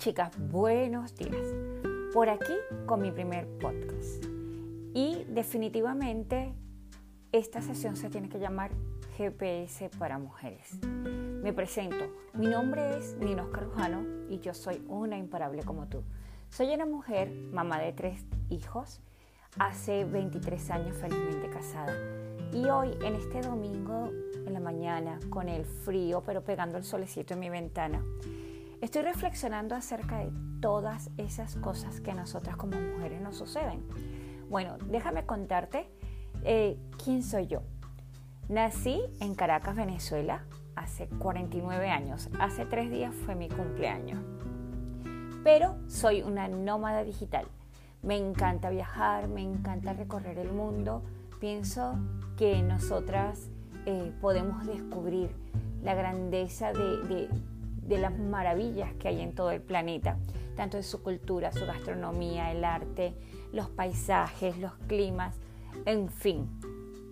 chicas, buenos días. Por aquí con mi primer podcast. Y definitivamente esta sesión se tiene que llamar GPS para mujeres. Me presento. Mi nombre es Nino Carujano y yo soy una imparable como tú. Soy una mujer, mamá de tres hijos, hace 23 años felizmente casada. Y hoy, en este domingo en la mañana, con el frío, pero pegando el solecito en mi ventana, Estoy reflexionando acerca de todas esas cosas que a nosotras como mujeres nos suceden. Bueno, déjame contarte eh, quién soy yo. Nací en Caracas, Venezuela, hace 49 años. Hace tres días fue mi cumpleaños. Pero soy una nómada digital. Me encanta viajar, me encanta recorrer el mundo. Pienso que nosotras eh, podemos descubrir la grandeza de, de las maravillas que hay en todo el planeta, tanto en su cultura, su gastronomía, el arte, los paisajes, los climas, en fin,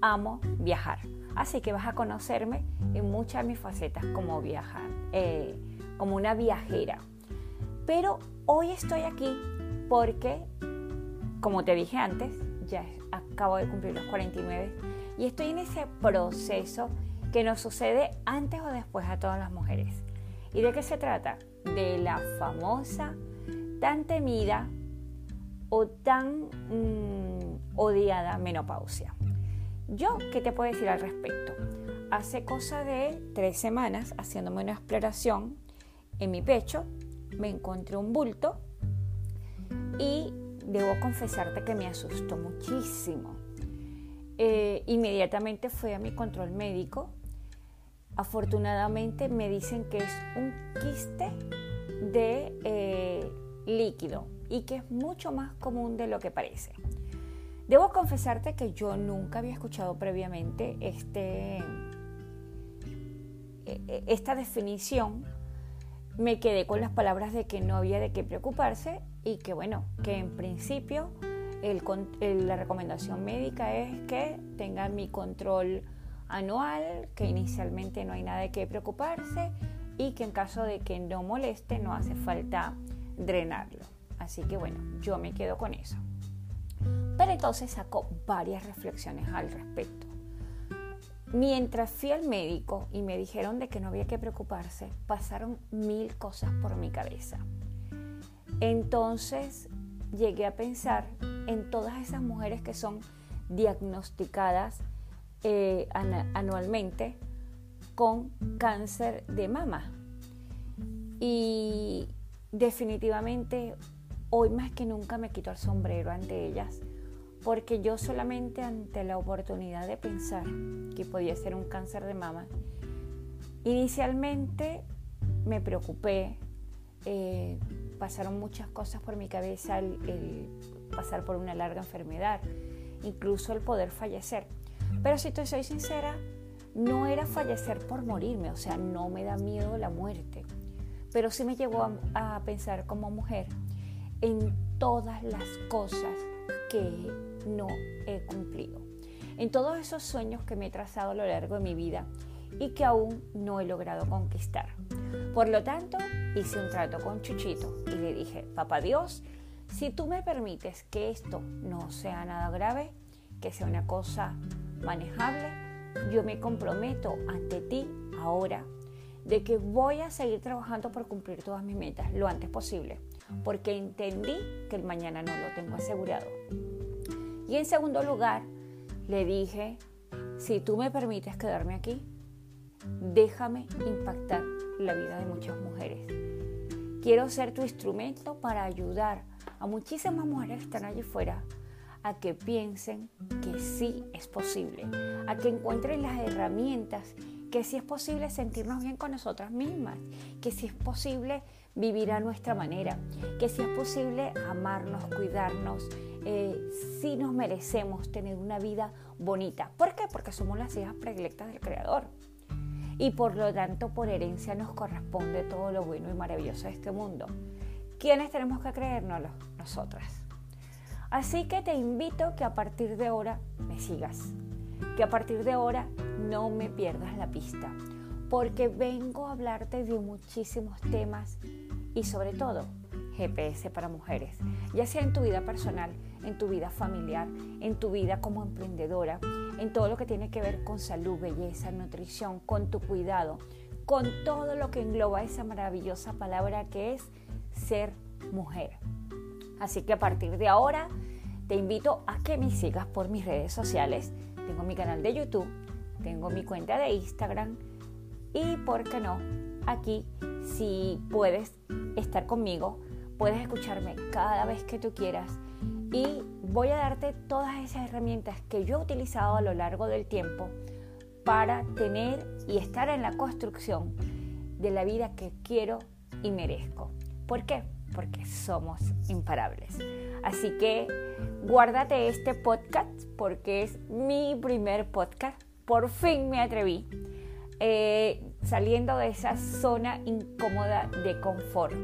amo viajar. Así que vas a conocerme en muchas de mis facetas como viajar, eh, como una viajera. Pero hoy estoy aquí porque, como te dije antes, ya acabo de cumplir los 49 y estoy en ese proceso que nos sucede antes o después a todas las mujeres. ¿Y de qué se trata? De la famosa, tan temida o tan mm, odiada menopausia. Yo, ¿qué te puedo decir al respecto? Hace cosa de tres semanas, haciéndome una exploración en mi pecho, me encontré un bulto y debo confesarte que me asustó muchísimo. Eh, inmediatamente fui a mi control médico Afortunadamente me dicen que es un quiste de eh, líquido y que es mucho más común de lo que parece. Debo confesarte que yo nunca había escuchado previamente este, e, e, esta definición. Me quedé con las palabras de que no había de qué preocuparse y que bueno, que en principio la recomendación médica es que tenga mi control anual, que inicialmente no hay nada de qué preocuparse y que en caso de que no moleste no hace falta drenarlo. Así que bueno, yo me quedo con eso. Pero entonces saco varias reflexiones al respecto. Mientras fui al médico y me dijeron de que no había que preocuparse, pasaron mil cosas por mi cabeza. Entonces llegué a pensar en todas esas mujeres que son diagnosticadas eh, anualmente con cáncer de mama. Y definitivamente hoy más que nunca me quito el sombrero ante ellas, porque yo solamente ante la oportunidad de pensar que podía ser un cáncer de mama, inicialmente me preocupé, eh, pasaron muchas cosas por mi cabeza, el pasar por una larga enfermedad, incluso el poder fallecer. Pero si te soy sincera, no era fallecer por morirme, o sea, no me da miedo la muerte, pero sí me llevó a, pensar como mujer en todas las cosas que no he cumplido, en todos esos sueños que me he trazado a lo largo de mi vida y que aún no he logrado conquistar. Por lo tanto, hice un trato con Chuchito y le dije, papá Dios, si tú me permites que esto no sea nada grave, que sea una cosa manejable, yo me comprometo ante ti ahora de que voy a seguir trabajando por cumplir todas mis metas lo antes posible, porque entendí que el mañana no lo tengo asegurado. Y en segundo lugar, le dije, si tú me permites quedarme aquí, déjame impactar la vida de muchas mujeres. Quiero ser tu instrumento para ayudar a muchísimas mujeres que están allí fuera a que piensen que sí es posible, a que encuentren las herramientas, que sí es posible sentirnos bien con nosotras mismas, que sí es posible vivir a nuestra manera, que sí es posible amarnos, cuidarnos, eh, sí nos merecemos tener una vida bonita. ¿Por qué? Porque somos las hijas predilectas del Creador. Y por lo tanto, por herencia nos corresponde todo lo bueno y maravilloso de este mundo. ¿Quiénes tenemos que creérnoslo? Nosotras. Así que te invito que a partir de ahora me sigas, que a partir de ahora no me pierdas la pista, porque vengo a hablarte de muchísimos temas y sobre todo GPS para mujeres, ya sea en tu vida personal, en tu vida familiar, en tu vida como emprendedora, en todo lo que tiene que ver con salud, belleza, nutrición, con tu cuidado, con todo lo que engloba esa maravillosa palabra que es ser mujer. Así que a partir de ahora te invito a que me sigas por mis redes sociales. Tengo mi canal de YouTube, tengo mi cuenta de Instagram y, ¿por qué no? Aquí, si puedes estar conmigo, puedes escucharme cada vez que tú quieras y voy a darte todas esas herramientas que yo he utilizado a lo largo del tiempo para tener y estar en la construcción de la vida que quiero y merezco. ¿Por qué? Porque somos imparables. Así que guárdate este podcast porque es mi primer podcast. Por fin me atreví. Eh, saliendo de esa zona incómoda de confort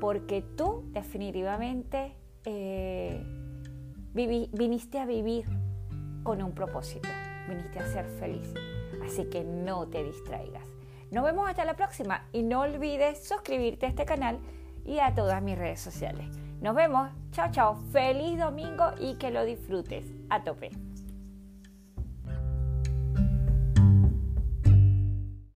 porque tú definitivamente eh, viniste a vivir con un propósito, viniste a ser feliz. Así que no te distraigas. Nos vemos hasta la próxima y no olvides suscribirte a este canal y a todas mis redes sociales. Nos vemos. Chao, chao. Feliz domingo y que lo disfrutes a tope.